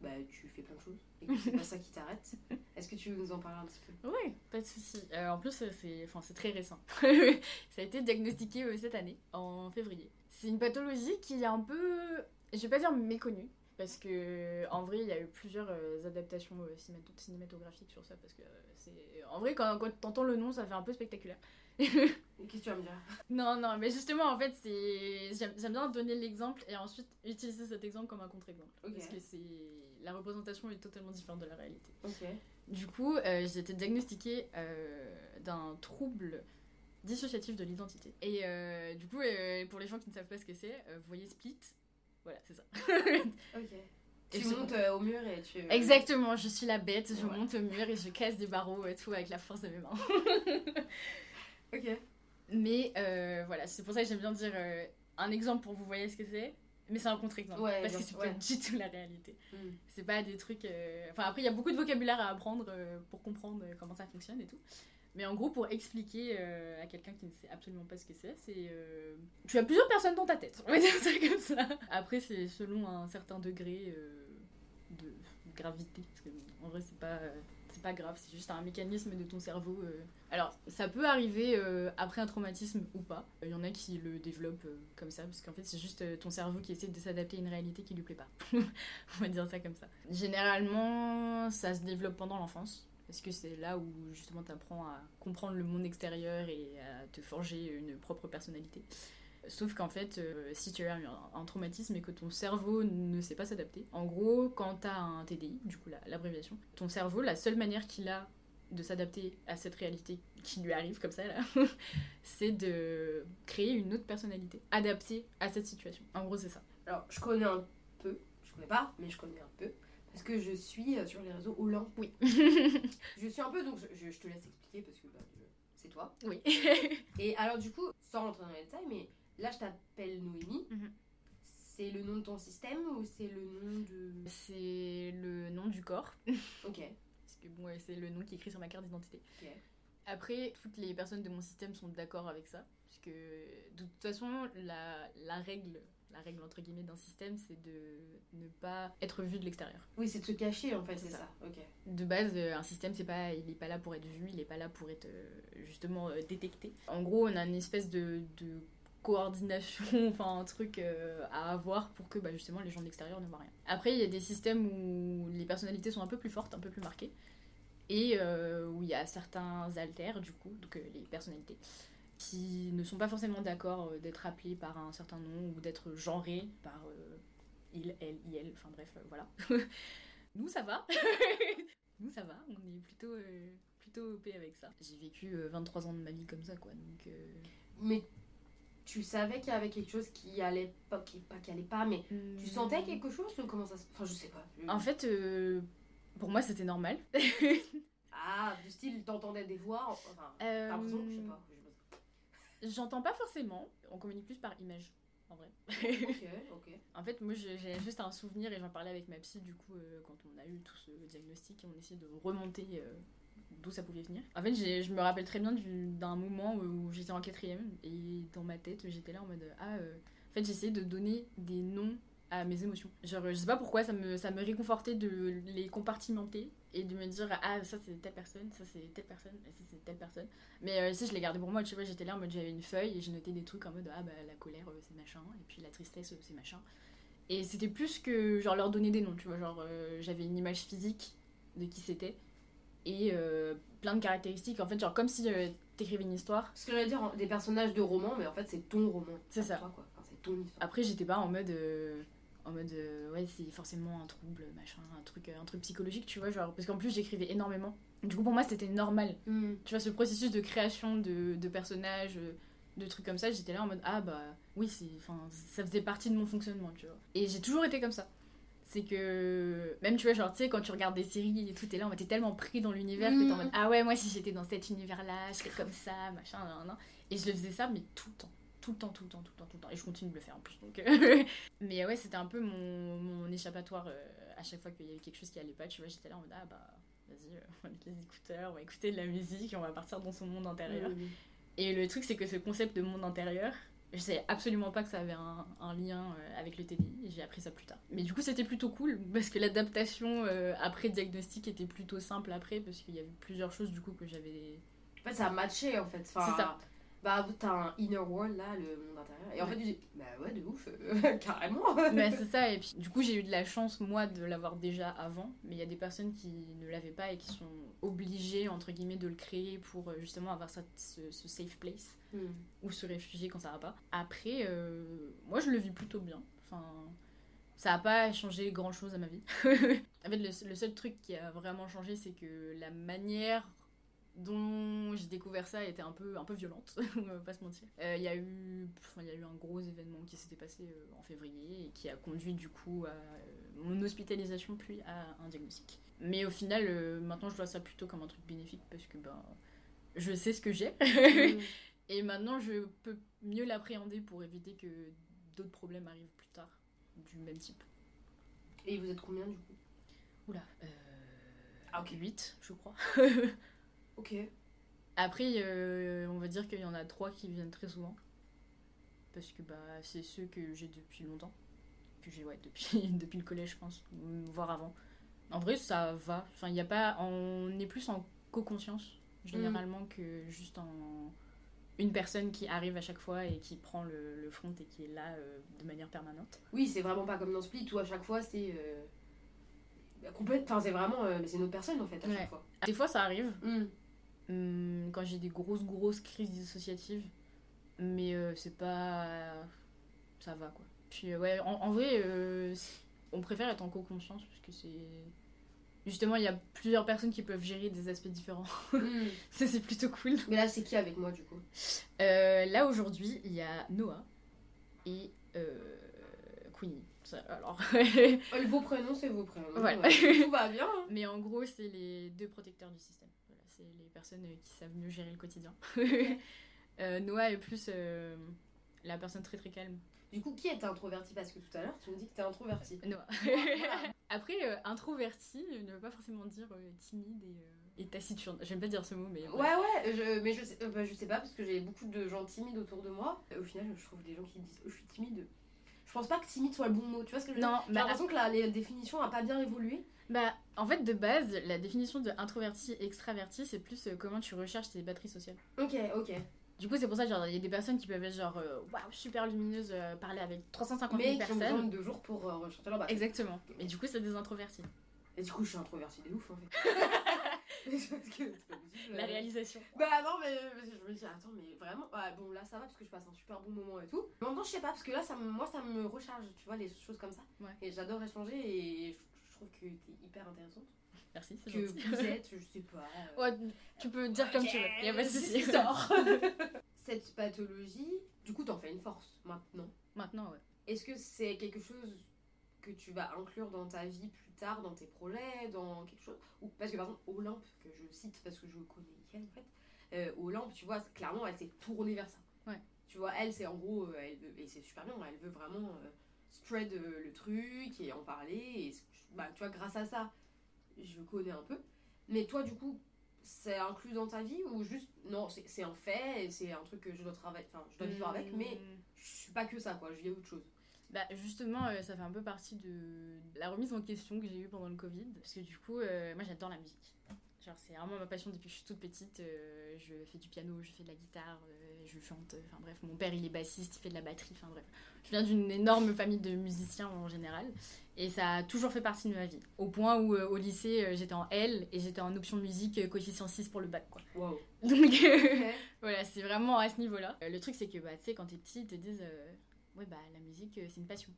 bah, tu fais plein de choses et que c'est pas ça qui t'arrête. Est-ce que tu veux nous en parler un petit peu? Oui, pas de souci. Euh, en plus, c'est enfin, très récent. ça a été diagnostiqué euh, cette année, en février. C'est une pathologie qui est un peu, je vais pas dire méconnue, parce que en vrai, il y a eu plusieurs euh, adaptations euh, cinémato- cinématographiques sur ça, parce que euh, c'est. En vrai, quand, quand t'entends le nom, ça fait un peu spectaculaire. Qu'est-ce que tu vas me dire? Non, non, mais justement, en fait, c'est. J'aime bien donner l'exemple et ensuite utiliser cet exemple comme un contre-exemple. Parce que c'est. La représentation est totalement différente de la réalité. Du coup, euh, j'ai été diagnostiquée d'un trouble dissociatif de l'identité. Et euh, du coup, euh, pour les gens qui ne savent pas ce que c'est, euh, vous voyez Split Voilà, c'est ça. Ok. Et tu montes euh, au mur et tu. Exactement, je suis la bête, je Ouais. monte au mur et je casse des barreaux et tout avec la force de mes mains. Ok. Mais euh, voilà, c'est pour ça que j'aime bien dire euh, un exemple pour vous voyez ce que c'est. Mais c'est un contre-exemple, Ouais, parce que c'est ouais. pas du tout la réalité. Hmm. C'est pas des trucs. euh, Enfin, après, il y a beaucoup de vocabulaire à apprendre euh, pour comprendre euh, comment ça fonctionne et tout. Mais en gros, pour expliquer euh, à quelqu'un qui ne sait absolument pas ce que c'est, c'est. euh, Tu as plusieurs personnes dans ta tête, on va dire ça comme ça. Après, c'est selon un certain degré euh, de gravité. Parce que, en vrai, c'est pas. C'est pas grave, c'est juste un mécanisme de ton cerveau. Alors, ça peut arriver après un traumatisme ou pas. Il y en a qui le développent comme ça, parce qu'en fait, c'est juste ton cerveau qui essaie de s'adapter à une réalité qui lui plaît pas. On va dire ça comme ça. Généralement, ça se développe pendant l'enfance. Parce que c'est là où justement tu apprends à comprendre le monde extérieur et à te forger une propre personnalité. Sauf qu'en fait, euh, si tu as un, traumatisme et que ton cerveau ne sait pas s'adapter, en gros, quand tu as un TDI, du coup la- l'abréviation, ton cerveau, la seule manière qu'il a de s'adapter à cette réalité qui lui arrive comme ça, c'est de créer une autre personnalité adaptée à cette situation. En gros, c'est ça. Alors, je connais un peu, je connais pas, mais je connais un peu, parce que je suis euh, sur les réseaux Hollande. Oui. Je suis un peu, donc je, te laisse expliquer parce que bah, c'est toi. oui. Et alors, du coup, sans rentrer dans les détails, mais là, je t'appelle Noémie. Mhm. C'est le nom de ton système ou c'est le nom de. c'est le nom du corps. Ok. Parce que bon, ouais, c'est le nom qui est écrit sur ma carte d'identité. Ok. Après, toutes les personnes de mon système sont d'accord avec ça. Parce que de toute façon, la, la règle, la règle entre guillemets d'un système, c'est de ne pas être vu de l'extérieur. Oui, c'est de se cacher en fait, C'est ça. ça. Ok. De base, euh, un système, c'est pas, il est pas là pour être vu, il est pas là pour être euh, justement euh, détecté. En gros, on a une espèce de, de coordination, enfin un truc euh, à avoir pour que bah, justement les gens de l'extérieur ne voient rien. Après, il y a des systèmes où les personnalités sont un peu plus fortes, un peu plus marquées, et euh, où il y a certains alters, du coup, donc euh, les personnalités, qui ne sont pas forcément d'accord euh, d'être appelés par un certain nom ou d'être genrés par euh, il, elle, il, enfin bref, euh, voilà. Nous, ça va. Nous, ça va, on est plutôt, euh, plutôt OP avec ça. J'ai vécu euh, 23 ans de ma vie comme ça, quoi, donc... euh, Mais tu savais qu'il y avait quelque chose qui allait pas, qui, pas qui allait pas, mais tu sentais quelque chose ou comment ça se. Enfin, je sais pas. En fait, pour moi, c'était normal. Ah, du style, t'entendais des voix. Enfin, l'impression, je sais pas. J'entends pas forcément, on communique plus par image, en vrai. Ok, ok. En fait, moi, j'ai juste un souvenir et j'en parlais avec ma psy, du coup, euh, quand on a eu tout ce diagnostic, on essayait de remonter euh, d'où ça pouvait venir. En fait, je me rappelle très bien du- d'un moment où j'étais en quatrième et dans ma tête, j'étais là en mode Ah, euh, en fait, j'essayais de donner des noms à mes émotions. Genre, je sais pas pourquoi, ça me, ça me réconfortait de les compartimenter et de me dire Ah, ça c'est telle personne, ça c'est telle personne, et ça c'est telle personne. Mais euh, si je les gardais pour moi, tu vois, j'étais là en mode j'avais une feuille et j'ai noté des trucs en mode Ah, bah la colère euh, c'est machin, et puis la tristesse euh, c'est machin. Et c'était plus que genre leur donner des noms, tu vois. Genre, euh, j'avais une image physique de qui c'était et euh, plein de caractéristiques. En fait, genre comme si t'écrivais une histoire. Ce que j'allais dire, des personnages de romans, mais en fait, c'est ton roman. C'est ça. Toi, quoi. Enfin, c'est ton histoire. Après, j'étais pas en mode. En mode. euh, ouais, c'est forcément un trouble, machin, un truc, euh, un truc psychologique, tu vois. Genre, parce qu'en plus, j'écrivais énormément. Du coup, pour moi, c'était normal. Hmm. Tu vois, ce processus de création de, de personnages, euh, de trucs comme ça, j'étais là en mode ah bah oui, c'est, enfin, ça faisait partie de mon fonctionnement, tu vois. Et j'ai toujours été comme ça. C'est que, même tu vois, genre, tu sais, quand tu regardes des séries et tout, t'es là, on était tellement pris dans l'univers que t'es en Mhm. mode ah ouais, moi si j'étais dans cet univers-là, je serais comme ça, machin, nan, nan. Et je le faisais ça, mais tout le temps. Tout le temps, tout le temps, tout le temps, tout le temps. Et je continue de le faire en plus. Donc, euh, mais ouais, c'était un peu mon, mon échappatoire euh, à chaque fois qu'il y avait quelque chose qui allait pas, tu vois, j'étais là en mode ah bah vas-y, euh, on va mettre les écouteurs, on va écouter de la musique et on va partir dans son monde intérieur. Et le truc, c'est que ce concept de monde intérieur, je savais absolument pas que ça avait un, un lien avec le TDI, et j'ai appris ça plus tard. Mais du coup, c'était plutôt cool, parce que l'adaptation euh, après diagnostic était plutôt simple après, parce qu'il y avait plusieurs choses du coup que j'avais. En fait, ça a matché en fait. Enfin, C'est ça. Bah, t'as un inner world là, le monde intérieur. Et en Ouais. fait, dis, bah ouais, de ouf, euh, carrément. Mais c'est ça, et puis du coup, j'ai eu de la chance, moi, de l'avoir déjà avant, mais il y a des personnes qui ne l'avaient pas et qui sont obligées, entre guillemets, de le créer pour euh, justement avoir ça, ce, ce safe place. Hmm. ou se réfugier quand ça va pas. Après, euh, moi je le vis plutôt bien. Enfin, ça a pas changé grand chose à ma vie. en fait, le, le seul truc qui a vraiment changé, c'est que la manière dont j'ai découvert ça était un peu, un peu violente, on va pas se mentir. Euh, Il y, a eu- enfin, y a eu un gros événement qui s'était passé euh, en février et qui a conduit du coup à euh, mon hospitalisation puis à un diagnostic. Mais au final, maintenant je vois ça plutôt comme un truc bénéfique parce que ben, je sais ce que j'ai. Hmm. Et maintenant, je peux mieux l'appréhender pour éviter que d'autres problèmes arrivent plus tard, du même type. Et vous êtes combien du coup? Oula, euh... Ah, ok. 8, je crois. Ok. Après, euh, on va dire qu'il y en a 3 qui viennent très souvent. Parce que bah, c'est ceux que j'ai depuis longtemps. Que j'ai, ouais, depuis, depuis le collège, je pense, voire avant. En vrai, ça va. Enfin, il y a pas... On est plus en co-conscience, généralement, que juste en une personne qui arrive à chaque fois et qui prend le, le front et qui est là euh, de manière permanente. Oui, c'est vraiment pas comme dans Split où à chaque fois c'est. Euh... complète- Enfin, c'est vraiment. euh, c'est une autre personne en fait à Ouais. chaque fois. Des fois, ça arrive, Hmm. Hum, quand j'ai des grosses, grosses crises dissociatives, mais euh, c'est pas. Ça va quoi. Puis, euh, ouais, en, en vrai, euh, on préfère être en co-conscience parce que c'est. Justement, il y a plusieurs personnes qui peuvent gérer des aspects différents. Hmm. Ça, c'est plutôt cool. Mais là, c'est qui avec moi du coup? Euh, là, aujourd'hui, il y a Noah et euh, Queenie. Ça, alors. Vos prénoms, c'est vos prénoms. Ouais. Tout va bien. hein. Mais en gros, c'est les deux protecteurs du système. C'est les personnes euh, qui savent mieux gérer le quotidien. Euh, Noah est plus euh, la personne très très calme. Du coup, qui est introverti? Parce que tout à l'heure, tu me dis que t'es introverti. Noah. Voilà. Après, introverti ne veut pas forcément dire timide et, et taciturne. J'aime pas dire ce mot, mais. Ouais, ouais, je, mais je sais, bah, je sais pas parce que j'ai beaucoup de gens timides autour de moi. Au final, je trouve des gens qui disent oh, je suis timide. Je pense pas que timide soit le bon mot, tu vois ce que je veux dire J'ai bah, l'impression que la les définition a pas bien évolué. bah, en fait, de base, la définition de introverti et extraverti, c'est plus euh, comment tu recherches tes batteries sociales. Ok, ok. Du coup, c'est pour ça, genre, il y a des personnes qui peuvent être genre, euh, waouh, super lumineuses, euh, parler avec 350 000 Mais qui ont personnes. besoin de deux jours pour euh, recharger leur batterie. Exactement. Mais du coup, c'est des introvertis. Et du coup, je suis introvertie de ouf en fait. Que. La réalisation. Bah non, mais je me dis, attends, mais vraiment, ah, bon là ça va parce que je passe un super bon moment et tout. Mais en même temps, je sais pas, parce que là, ça moi ça me recharge, tu vois, les choses comme ça. Ouais. Et j'adore échanger et je, je trouve que t'es hyper intéressante. Merci, c'est Que gentil. vous êtes, je sais pas. euh, Ouais, tu peux dire comme tu veux, y a pas de. Cette pathologie, du coup, t'en fais une force maintenant. Maintenant, ouais. Est-ce que c'est quelque chose que tu vas inclure dans ta vie plus tard, dans tes projets, dans quelque chose Ou parce que par exemple, Olympe, que je cite parce que je connais elle en fait, euh, Olympe, tu vois, clairement, elle s'est tournée vers ça. Ouais. Tu vois, elle, c'est en gros, euh, elle veut, et c'est super bien, elle veut vraiment euh, spread euh, le truc et en parler. Et bah, tu vois, grâce à ça, je connais un peu. Mais toi, du coup, c'est inclus dans ta vie ou juste, non, c'est un fait, c'est un truc que je dois travailler, enfin, je dois vivre avec, mais Hmm. je suis pas que ça, quoi, je vis autre chose. Bah justement, euh, ça fait un peu partie de la remise en question que j'ai eue pendant le Covid. Parce que du coup, euh, moi j'adore la musique. Genre c'est vraiment ma passion depuis que je suis toute petite. euh, je fais du piano, je fais de la guitare, je chante. Enfin bref, mon père il est bassiste, il fait de la batterie. Enfin bref, je viens d'une énorme famille de musiciens en général. Et ça a toujours fait partie de ma vie. Au point où au lycée j'étais en L et j'étais en option musique coefficient 6 pour le bac quoi. Wow. Donc voilà, c'est vraiment à ce niveau-là. Le truc c'est que bah, tu sais, quand t'es petit, ils te disent ouais bah la musique euh, c'est une passion.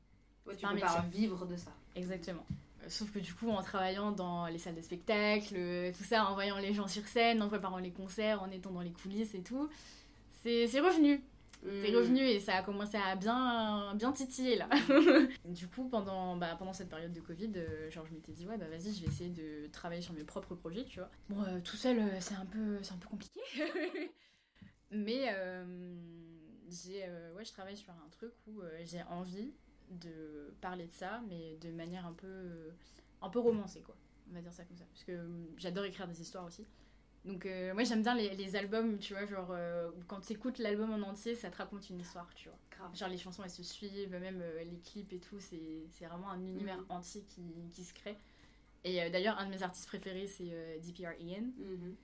Ouais, tu pas peux pas vivre de ça. Exactement. Euh, Sauf que du coup, en travaillant dans les salles de spectacle, euh, tout ça, en voyant les gens sur scène, en préparant les concerts, en étant dans les coulisses et tout, c'est revenu. C'est Hmm. revenu et ça a commencé à bien, bien titiller là. du coup, pendant, bah, pendant cette période de Covid, genre, je m'étais dit, ouais, bah vas-y, je vais essayer de travailler sur mes propres projets, tu vois. Bon, euh, tout seul, c'est un, peu- un peu compliqué. Mais euh, j'ai, euh, ouais, je travaille sur un truc où euh, j'ai envie de parler de ça, mais de manière un peu, un peu romancée, quoi. On va dire ça comme ça. Parce que euh, j'adore écrire des histoires aussi. Donc, euh, moi, j'aime bien les, les albums, tu vois, genre, euh, quand tu écoutes l'album en entier, ça te raconte une histoire, tu vois. Grave. Genre, les chansons, elles se suivent, même euh, les clips et tout, c'est c'est vraiment un univers Mhm. entier qui, qui se crée. Et euh, d'ailleurs, un de mes artistes préférés, c'est euh, DPR Ian. Mhm.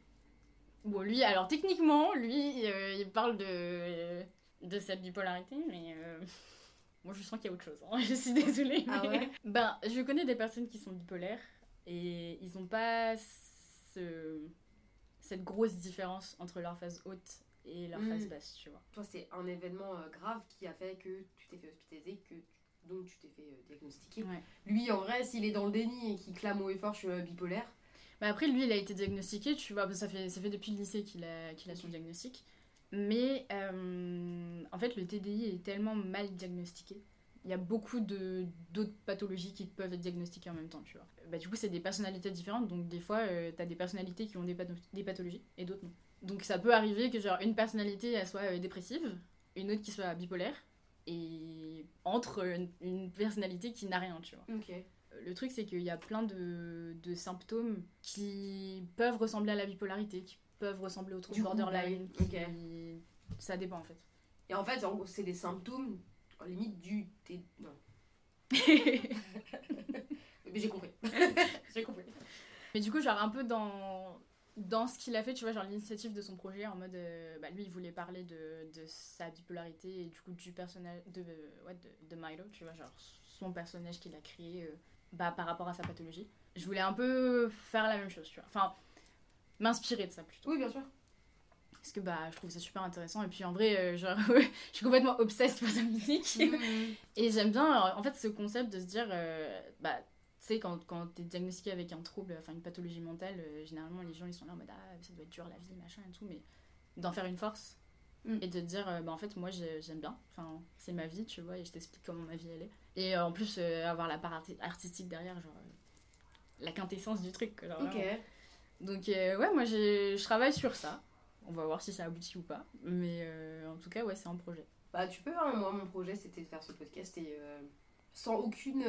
Bon, lui, alors techniquement, lui, euh, il parle de, de cette bipolarité, mais euh, moi je sens qu'il y a autre chose. hein. Je suis désolée. Ah ouais Ben, je connais des personnes qui sont bipolaires et ils n'ont pas ce- cette grosse différence entre leur phase haute et leur Mm. phase basse, tu vois. Toi, c'est un événement euh, grave qui a fait que tu t'es fait hospitaliser, que tu- donc tu t'es fait euh, diagnostiquer. Ouais. Lui, en vrai, s'il est dans le déni et qu'il clame haut et fort, je suis euh, bipolaire. Bah après, lui, il a été diagnostiqué, tu vois, ça fait, ça fait depuis le lycée qu'il a, qu'il a son diagnostic. Mais euh, en fait, le TDI est tellement mal diagnostiqué. Il y a beaucoup d'autres pathologies qui peuvent être diagnostiquées en même temps, tu vois. Bah, du coup, c'est des personnalités différentes, donc des fois, euh, t'as des personnalités qui ont des, patho- des pathologies et d'autres non. Donc ça peut arriver que genre une personnalité elle soit euh, dépressive, une autre qui soit bipolaire, et entre une, une personnalité qui n'a rien, tu vois. Ok. Le truc, c'est qu'il y a plein de, de symptômes qui peuvent ressembler à la bipolarité, qui peuvent ressembler au trouble Du coup, borderline. qui- Ça dépend en fait. Et en fait, c'est des symptômes, en limite, du. T- Non. Mais j'ai compris. j'ai compris. Mais du coup, genre un peu dans, dans ce qu'il a fait, tu vois, genre l'initiative de son projet, en mode, euh, bah, lui, il voulait parler de, de sa bipolarité et du coup du personnage, de, ouais, de, de Milo, tu vois, genre son personnage qu'il a créé euh, bah, par rapport à sa pathologie. Je voulais un peu faire la même chose, tu vois. Enfin, m'inspirer de ça plutôt. Oui, bien sûr. Parce que bah, je trouve ça super intéressant. Et puis en vrai, euh, genre, je suis complètement obsesse par sa musique. Et j'aime bien, en fait, ce concept de se dire, euh, bah, tu sais, quand, quand t'es diagnostiqué avec un trouble, enfin une pathologie mentale, euh, généralement les gens ils sont là en mode ah, ça doit être dur la vie, machin et tout, mais d'en faire une force Mm. et de te dire, euh, bah en fait, moi j'ai- j'aime bien, enfin c'est ma vie, tu vois, et je t'explique comment ma vie elle est. Et euh, en plus, avoir la part arti- artistique derrière, genre, la quintessence du truc, genre, Ok. Donc, euh, ouais, moi je travaille sur ça. On va voir si ça aboutit ou pas, mais euh, en tout cas, ouais, c'est un projet. Bah, tu peux, hein. moi, mon projet, c'était de faire ce podcast et. euh, sans aucune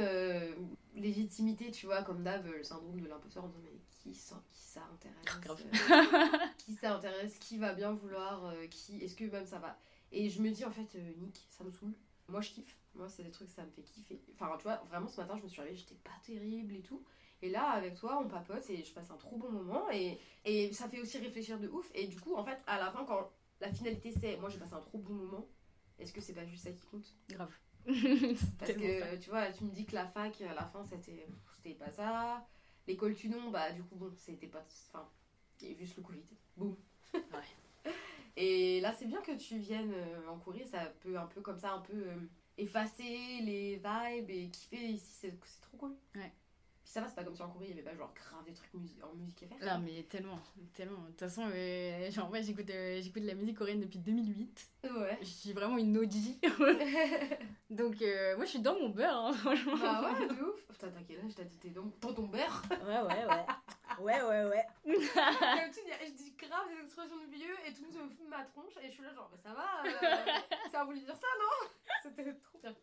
légitimité, tu vois, comme d'hab, le syndrome de l'imposteur, en disant, mais qui, ça- qui ça intéresse euh, Qui ça intéresse Qui va bien vouloir Qui Est-ce que même ça va? Et je me dis, en fait, Nick, ça me saoule. Moi, je kiffe. Moi, c'est des trucs, ça me fait kiffer. Enfin, tu vois, vraiment, ce matin, je me suis réveillée, j'étais pas terrible et tout. Et là, avec toi, on papote et je passe un trop bon moment. Et, et ça fait aussi réfléchir de ouf. Et du coup, en fait, à la fin, quand la finalité, c'est moi, j'ai passé un trop bon moment, est-ce que c'est pas juste ça qui compte? Grave. Parce que, ça. tu vois, tu me dis que la fac, à la fin, c'était c'était pas ça. L'école Tunon, bah, du coup, bon, c'était pas. Enfin, Il y a juste le Covid. Boum. Et là, c'est bien que tu viennes euh, en courir, ça peut un peu comme ça, un peu euh, effacer les vibes et kiffer ici, c'est c'est trop cool. Ouais. Ça va, c'est pas comme si en courir, il y avait pas genre grave des trucs en musique à faire. Non, mais tellement, tellement. De toute façon, euh, genre, moi, j'écoute euh, j'écoute de la musique coréenne depuis 2008. Ouais. Je suis vraiment une OG. Donc, euh, moi, je suis dans mon beurre, hein, franchement. bah ouais, de ouf. Putain, t'as quel âge T'as dit t'es dans, dans ton beurre? Ouais, ouais, ouais. Ouais, ouais, ouais. Je dis grave des expressions de vieux et tout le monde se fout de ma tronche et je suis là genre, bah ça va, euh, ça a voulu dire ça, non? C'était trop bien.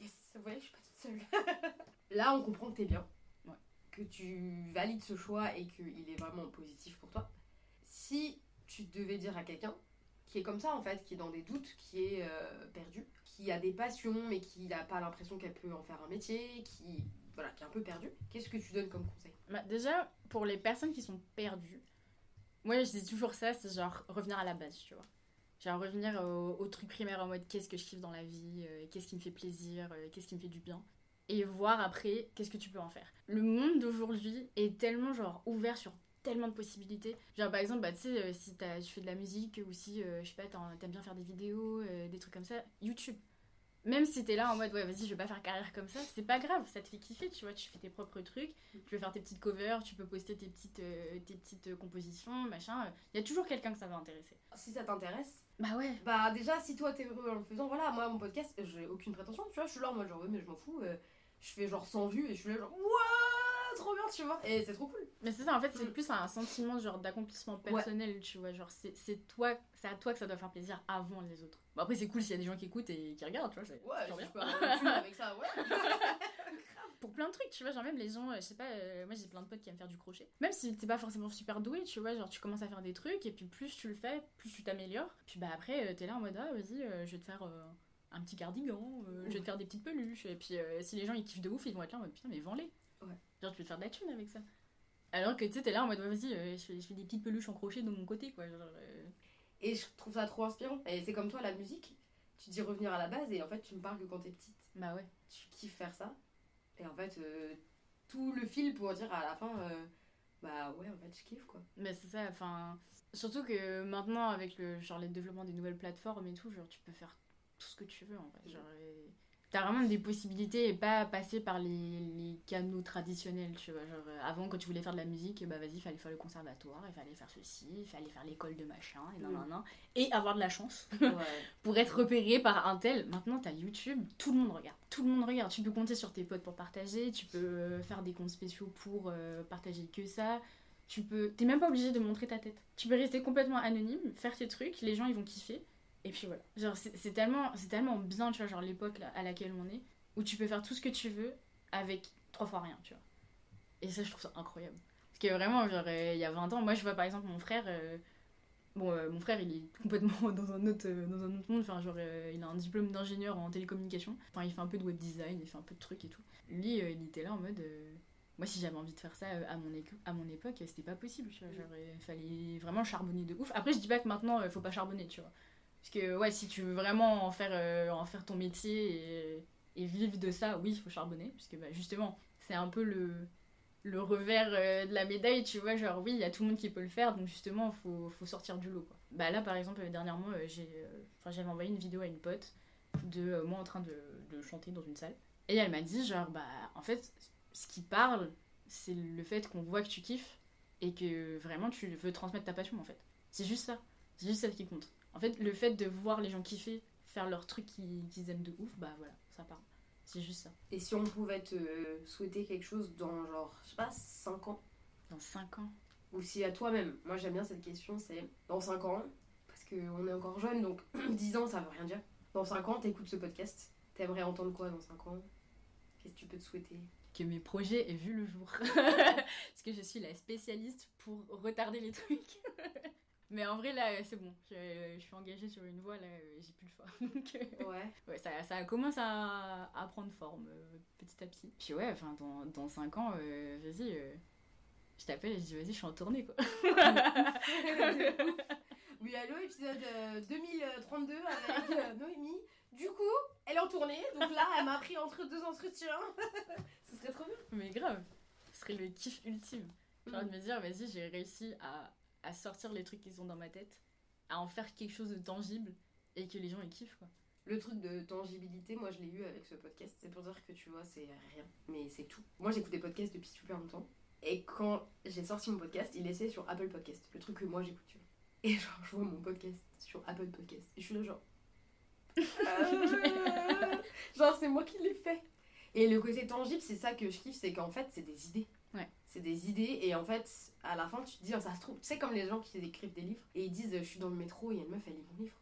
Yes, vous voyez, je suis pas toute seule. là, on comprend que t'es bien. Que tu valides ce choix et qu'il est vraiment positif pour toi. Si tu devais dire à quelqu'un qui est comme ça en fait, qui est dans des doutes, qui est euh, perdu, qui a des passions mais qui n'a pas l'impression qu'elle peut en faire un métier, qui, voilà, qui est un peu perdu, qu'est-ce que tu donnes comme conseil? Bah, déjà, pour les personnes qui sont perdues, moi, je dis toujours ça, c'est genre revenir à la base, tu vois. Genre revenir au, au truc primaire en mode qu'est-ce que je kiffe dans la vie, euh, qu'est-ce qui me fait plaisir, euh, qu'est-ce qui me fait du bien. Et voir après qu'est-ce que tu peux en faire. Le monde d'aujourd'hui est tellement genre ouvert sur tellement de possibilités. Genre par exemple, bah, tu sais, euh, si tu fais de la musique ou si, euh, je sais pas, t'aimes bien faire des vidéos, euh, des trucs comme ça, YouTube. Même si t'es là en mode ouais vas-y je vais pas faire carrière comme ça, c'est pas grave, ça te fait kiffer, tu vois, tu fais tes propres trucs, tu peux faire tes petites covers, tu peux poster tes petites, euh, tes petites compositions, machin. Il y a toujours quelqu'un que ça va intéresser. Si ça t'intéresse, Bah ouais. Bah déjà si toi t'es heureux en le faisant, voilà, moi mon podcast, j'ai aucune prétention, tu vois, je suis là en mode genre ouais mais je m'en fous, euh, je fais genre 100 vues et je suis là genre Wouah, trop bien tu vois, et c'est trop cool. Mais c'est ça, en fait, c'est Mm. plus un sentiment genre d'accomplissement personnel, tu vois. Genre, c'est c'est toi, c'est à toi que ça doit faire plaisir avant les autres. Bon, après, c'est cool s'il y a des gens qui écoutent et qui regardent, tu vois. Ouais, bien. je peux avoir avec ça, ouais. Pour plein de trucs, tu vois. Genre, même les gens, euh, je sais pas, euh, moi j'ai plein de potes qui aiment faire du crochet. Même si t'es pas forcément super doué, tu vois. Genre, tu commences à faire des trucs et puis plus tu le fais, plus tu t'améliores. Puis bah après, euh, t'es là en mode, ah vas-y, euh, je vais te faire. Un petit cardigan, euh, je vais te faire des petites peluches, et puis euh, si les gens ils kiffent de ouf, ils vont être là en mode putain, mais vends-les. Ouais. Genre, tu peux te faire de la thune avec ça. Alors que tu sais, t'es là en mode, vas-y, euh, je, fais, je fais des petites peluches en crochet de mon côté, quoi. Genre, Et je trouve ça trop inspirant. Et c'est comme toi la musique, tu dis revenir à la base et en fait tu me parles que quand t'es petite, Bah ouais. tu kiffes faire ça. Et en fait tout le fil pour dire à la fin, bah ouais en fait je kiffe quoi. Mais c'est ça, enfin. Surtout que maintenant, avec le, genre, les développements des nouvelles plateformes et tout, genre, tu peux faire tout ce que tu veux en fait. Genre, T'as vraiment des possibilités et pas passer par les, les canaux traditionnels, tu vois. Genre, euh, avant, quand tu voulais faire de la musique, bah vas-y, il fallait faire le conservatoire, il fallait faire ceci, il fallait faire l'école de machin, et nan, Mm. nan, nan, et avoir de la chance Ouais. pour être repéré par un tel. Maintenant, t'as YouTube, tout le monde regarde. Tout le monde regarde. Tu peux compter sur tes potes pour partager, tu peux euh, faire des comptes spéciaux pour euh, partager que ça. Tu peux. T'es même pas obligé de montrer ta tête. Tu peux rester complètement anonyme, faire tes trucs, les gens ils vont kiffer. Et puis voilà. Genre, c'est tellement, tellement bien, tu vois, genre l'époque à laquelle on est, où tu peux faire tout ce que tu veux avec trois fois rien, tu vois. Et ça, je trouve ça incroyable. Parce que vraiment, genre, euh, il y a 20 ans, moi je vois par exemple mon frère. euh, Bon, euh, mon frère, il est complètement dans un autre, dans un autre monde. Enfin, genre, il a un diplôme d'ingénieur en télécommunication. Enfin, il fait un peu de web design, il fait un peu de trucs et tout. Lui, il était là en mode. moi, si j'avais envie de faire ça à mon, à mon époque, c'était pas possible. Tu vois, genre, il fallait vraiment charbonner de ouf. Après, je dis pas que maintenant, il faut pas charbonner, tu vois. Parce que, ouais, si tu veux vraiment en faire, euh, en faire ton métier et, vivre de ça, oui, il faut charbonner. Parce que, bah, justement, c'est un peu le, le revers euh, de la médaille, tu vois. Genre, oui, il y a tout le monde qui peut le faire, donc justement, faut, faut sortir du lot, quoi. Bah, là, par exemple, euh, dernièrement, j'avais envoyé une vidéo à une pote de moi en train de, de chanter dans une salle. Et elle m'a dit, genre, bah, en fait, ce qui parle, c'est le fait qu'on voit que tu kiffes et que vraiment tu veux transmettre ta passion, en fait. C'est juste ça. C'est juste ça qui compte. En fait, le fait de voir les gens kiffer, faire leur truc qu'ils aiment de ouf, bah voilà, ça parle. C'est juste ça. Et si on pouvait te souhaiter quelque chose dans genre, je sais pas, 5 ans? Dans 5 ans. Ou si à toi-même, moi j'aime bien cette question, c'est dans 5 ans, parce qu'on est encore jeune, donc 10 ans ça veut rien dire. Dans 5 ans, t'écoutes ce podcast, t'aimerais entendre quoi dans 5 ans? Qu'est-ce que tu peux te souhaiter? Que mes projets aient vu le jour. Parce que je suis la spécialiste pour retarder les trucs. Mais en vrai, là, c'est bon. Je, je suis engagée sur une voie, là, j'ai plus le choix. Donc, euh, Ouais. ouais, ça, ça commence à, à prendre forme euh, petit à petit. Puis ouais, enfin, dans, dans 5 ans, euh, vas-y, euh, je t'appelle et je dis, vas-y, je suis en tournée, quoi. oui, allô, épisode euh, 2032 avec Noémie. Du coup, elle est en tournée, donc là, elle m'a pris entre deux entretiens. Ce serait trop bien. Mais grave, ce serait le kiff ultime. J'ai envie de me dire, vas-y, j'ai réussi à à sortir les trucs qu'ils ont dans ma tête, à en faire quelque chose de tangible et que les gens ils kiffent quoi. Le truc de tangibilité, moi je l'ai eu avec ce podcast. C'est pour dire que tu vois, c'est rien, mais c'est tout. Moi j'écoute des podcasts depuis super longtemps. Et quand j'ai sorti mon podcast, il laissait sur Apple Podcast, le truc que moi j'écoute, tu vois. Et genre, je vois mon podcast sur Apple Podcast. Et je suis là, genre. Euh, genre, c'est moi qui l'ai fait. Et le côté tangible, c'est ça que je kiffe, c'est qu'en fait, c'est des idées. C'est des idées, et en fait, à la fin, tu te dis, oh, ça se trouve, tu sais, comme les gens qui écrivent des livres, et ils disent, je suis dans le métro, et il y a une meuf, elle lit mon livre.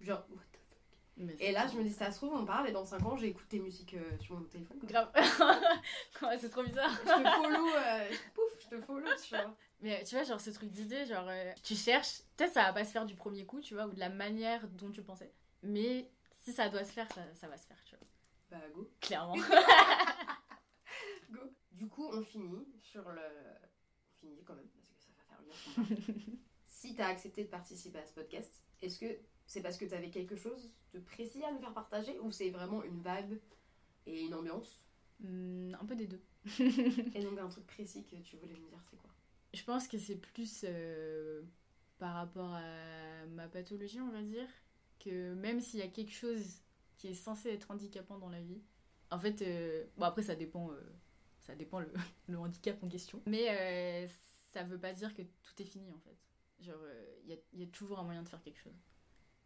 Genre, what the fuck? Mais Et c'est là, je me dis, ça se trouve, on parle, et dans 5 ans, j'écoute tes musiques euh, sur mon téléphone. quoi. grave. C'est trop bizarre. Je te follow, euh, pouf, je te follow, tu vois. Mais tu vois, genre ce truc d'idée, genre euh, tu cherches, peut-être ça va pas se faire du premier coup, tu vois, ou de la manière dont tu pensais. Mais si ça doit se faire, ça, ça va se faire, tu vois. Bah, go. Clairement. Go. Du coup, on finit sur le. On finit quand même, parce que ça va faire une si t'as accepté de participer à ce podcast, est-ce que c'est parce que t'avais quelque chose de précis à nous faire partager ou c'est vraiment une vibe et une ambiance? Hmm, un peu des deux. Et donc un truc précis que tu voulais nous dire, c'est quoi? Je pense que c'est plus euh, par rapport à ma pathologie, on va dire, que même s'il y a quelque chose qui est censé être handicapant dans la vie, en fait, euh, bon après ça dépend, euh, ça dépend le, handicap en question, mais euh, ça veut pas dire que tout est fini en fait. Genre, il y a, y a toujours un moyen de faire quelque chose.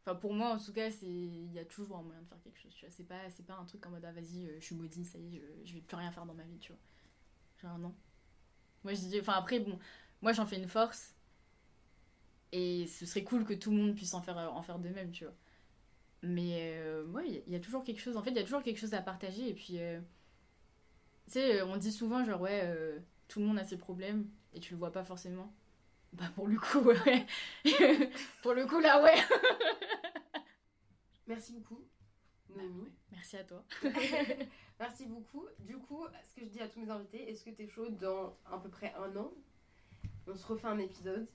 Enfin, pour moi, en tout cas, il y a toujours un moyen de faire quelque chose, tu vois. C'est pas, un truc en mode, ah, vas-y, euh, je suis maudit, ça y est, je, je vais plus rien faire dans ma vie, tu vois. Genre, non. Moi, enfin, après, bon, moi, j'en fais une force. Et ce serait cool que tout le monde puisse en faire, en faire de même, tu vois. Mais, euh, ouais, il y, a- toujours quelque chose, en fait, il y a toujours quelque chose à partager. Et puis, euh, tu sais, euh, on dit souvent, genre, ouais, euh, tout le monde a ses problèmes et tu le vois pas forcément. Bah, pour le coup, ouais. pour le coup, là, ouais. Merci beaucoup, Noémie. Merci à toi. Merci beaucoup. Du coup, ce que je dis à tous mes invités, est-ce que t'es chaud dans à peu près un an? On se refait un épisode.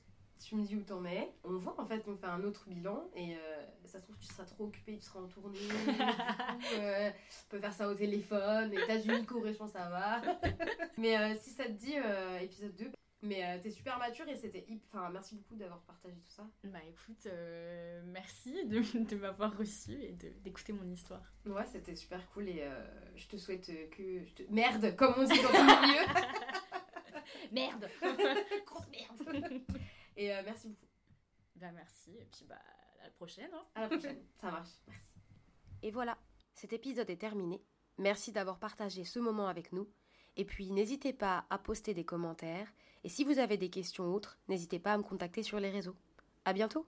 Tu me dis où t'en es. On voit en fait, on fait un autre bilan et euh, ça se trouve tu seras trop occupé, tu seras en tournée. du coup, euh, on peut faire ça au téléphone. États-Unis, Corée, je pense ça va. Mais euh, si ça te dit épisode 2. Mais t'es super mature et c'était hyp- Enfin, merci beaucoup d'avoir partagé tout ça. Bah, écoute, merci de, de m'avoir reçu et d'écouter mon histoire. Ouais, c'était super cool et je te souhaite que. je te- Merde, comme on dit dans ton milieu. Merde Grosse merde. Et euh, merci beaucoup. Bah, merci, et puis bah, à la prochaine. Hein. À la prochaine. Ça marche. Merci. Et voilà, cet épisode est terminé. Merci d'avoir partagé ce moment avec nous. Et puis n'hésitez pas à poster des commentaires. Et si vous avez des questions autres, n'hésitez pas à me contacter sur les réseaux. À bientôt!